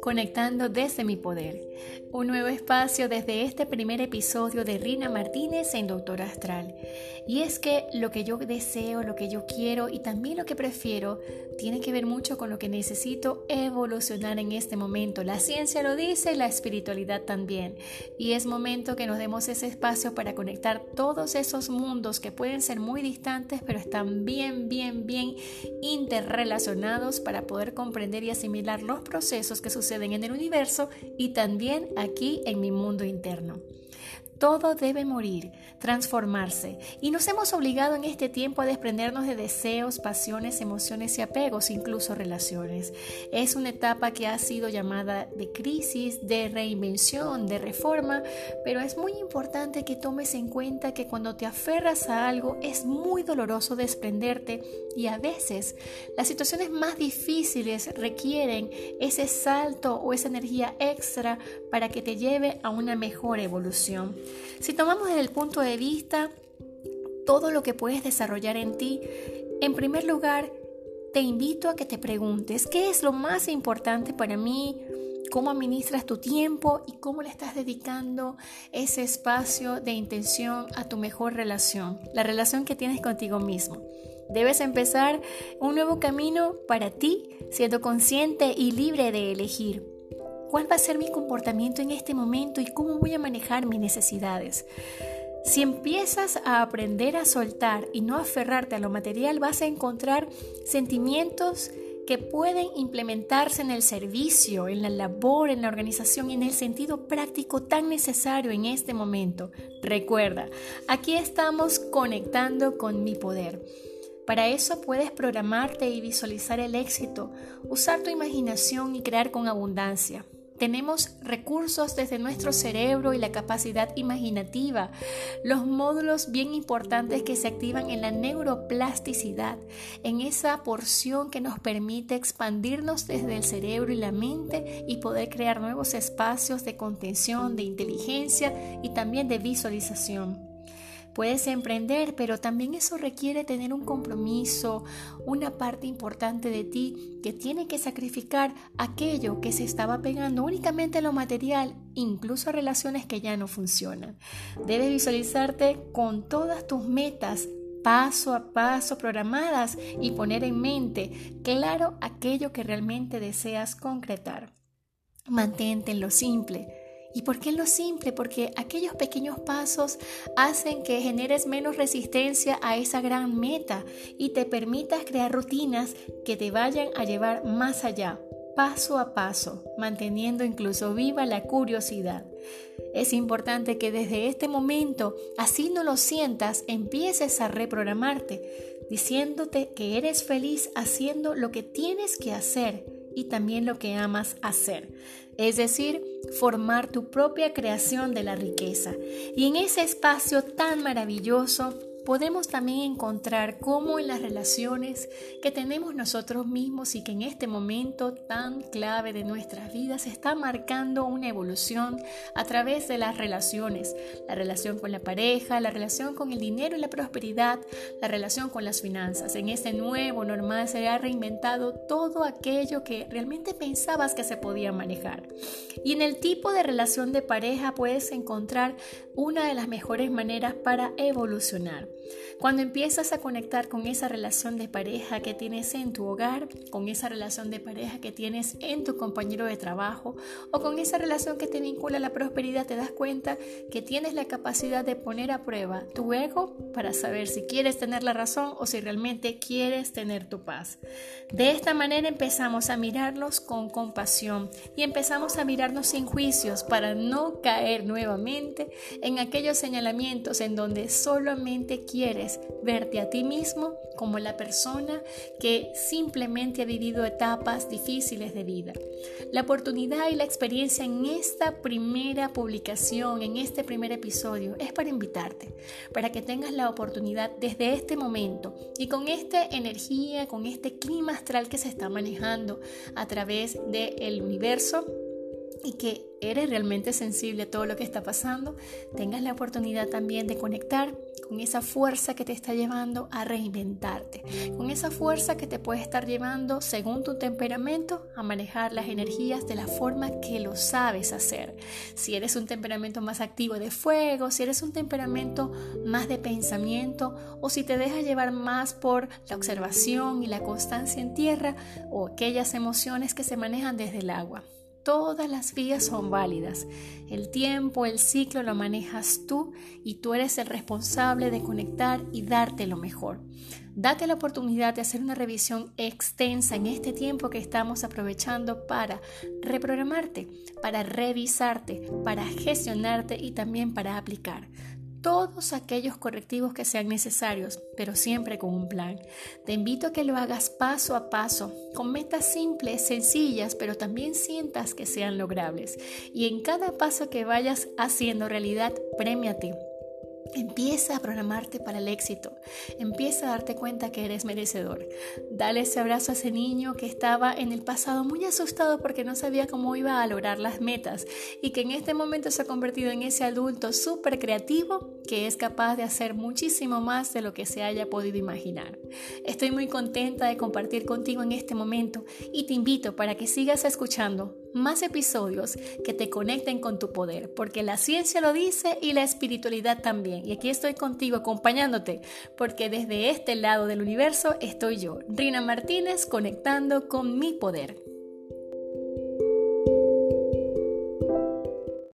conectando desde mi poder. Un nuevo espacio desde este primer episodio de Rina Martínez en Doctor Astral. Y es que lo que yo deseo, lo que yo quiero y también lo que prefiero tiene que ver mucho con lo que necesito evolucionar en este momento. La ciencia lo dice y la espiritualidad también. Y es momento que nos demos ese espacio para conectar todos esos mundos que pueden ser muy distantes, pero están bien, bien, bien interrelacionados para poder comprender y asimilar los procesos que suceden en el universo y también aquí en mi mundo interno. Todo debe morir, transformarse, y nos hemos obligado en este tiempo a desprendernos de deseos, pasiones, emociones y apegos, incluso relaciones. Es una etapa que ha sido llamada de crisis, de reinvención, de reforma, pero es muy importante que tomes en cuenta que cuando te aferras a algo es muy doloroso desprenderte y a veces las situaciones más difíciles requieren ese salto o esa energía extra para que te lleve a una mejor evolución. Si tomamos desde el punto de vista todo lo que puedes desarrollar en ti, en primer lugar, te invito a que te preguntes, ¿qué es lo más importante para mí? ¿Cómo administras tu tiempo y cómo le estás dedicando ese espacio de intención a tu mejor relación, la relación que tienes contigo mismo? Debes empezar un nuevo camino para ti, siendo consciente y libre de elegir. ¿Cuál va a ser mi comportamiento en este momento y cómo voy a manejar mis necesidades? Si empiezas a aprender a soltar y no aferrarte a lo material, vas a encontrar sentimientos que pueden implementarse en el servicio, en la labor, en la organización en el sentido práctico tan necesario en este momento. Recuerda, aquí estamos conectando con mi poder. Para eso puedes programarte y visualizar el éxito, usar tu imaginación y crear con abundancia. Tenemos recursos desde nuestro cerebro y la capacidad imaginativa, los módulos bien importantes que se activan en la neuroplasticidad, en esa porción que nos permite expandirnos desde el cerebro y la mente y poder crear nuevos espacios de contención, de inteligencia y también de visualización. Puedes emprender, pero también eso requiere tener un compromiso, una parte importante de ti que tiene que sacrificar aquello que se estaba pegando únicamente a lo material, incluso a relaciones que ya no funcionan. Debes visualizarte con todas tus metas paso a paso programadas y poner en mente claro aquello que realmente deseas concretar. Mantente en lo simple ¿Y por qué lo simple? Porque aquellos pequeños pasos hacen que generes menos resistencia a esa gran meta y te permitas crear rutinas que te vayan a llevar más allá, paso a paso, manteniendo incluso viva la curiosidad. Es importante que desde este momento, así no lo sientas, empieces a reprogramarte, diciéndote que eres feliz haciendo lo que tienes que hacer y también lo que amas hacer. Es decir, formar tu propia creación de la riqueza. Y en ese espacio tan maravilloso podemos también encontrar cómo en las relaciones que tenemos nosotros mismos y que en este momento tan clave de nuestras vidas está marcando una evolución a través de las relaciones, la relación con la pareja, la relación con el dinero y la prosperidad, la relación con las finanzas. En este nuevo normal se ha reinventado todo aquello que realmente pensabas que se podía manejar. Y en el tipo de relación de pareja puedes encontrar una de las mejores maneras para evolucionar. Cuando empiezas a conectar con esa relación de pareja que tienes en tu hogar, con esa relación de pareja que tienes en tu compañero de trabajo o con esa relación que te vincula a la prosperidad, te das cuenta que tienes la capacidad de poner a prueba tu ego para saber si quieres tener la razón o si realmente quieres tener tu paz. De esta manera empezamos a mirarlos con compasión y empezamos a mirarnos sin juicios para no caer nuevamente en aquellos señalamientos en donde solamente quieres verte a ti mismo como la persona que simplemente ha vivido etapas difíciles de vida. La oportunidad y la experiencia en esta primera publicación, en este primer episodio, es para invitarte, para que tengas la oportunidad desde este momento y con esta energía, con este clima astral que se está manejando a través del universo, y que eres realmente sensible a todo lo que está pasando, tengas la oportunidad también de conectar con esa fuerza que te está llevando a reinventarte, con esa fuerza que te puede estar llevando, según tu temperamento, a manejar las energías de la forma que lo sabes hacer. Si eres un temperamento más activo de fuego, si eres un temperamento más de pensamiento o si te dejas llevar más por la observación y la constancia en tierra o aquellas emociones que se manejan desde el agua. Todas las vías son válidas. El tiempo, el ciclo lo manejas tú y tú eres el responsable de conectar y darte lo mejor. Date la oportunidad de hacer una revisión extensa en este tiempo que estamos aprovechando para reprogramarte, para revisarte, para gestionarte y también para aplicar todos aquellos correctivos que sean necesarios, pero siempre con un plan. Te invito a que lo hagas paso a paso, con metas simples, sencillas, pero también sientas que sean logrables. Y en cada paso que vayas haciendo realidad, premiate Empieza a programarte para el éxito. Empieza a darte cuenta que eres merecedor. Dale ese abrazo a ese niño que estaba en el pasado muy asustado porque no sabía cómo iba a lograr las metas y que en este momento se ha convertido en ese adulto súper creativo que es capaz de hacer muchísimo más de lo que se haya podido imaginar. Estoy muy contenta de compartir contigo en este momento y te invito para que sigas escuchando más episodios que te conecten con tu poder, porque la ciencia lo dice y la espiritualidad también. Y aquí estoy contigo acompañándote, porque desde este lado del universo estoy yo, Rina Martínez, conectando con mi poder.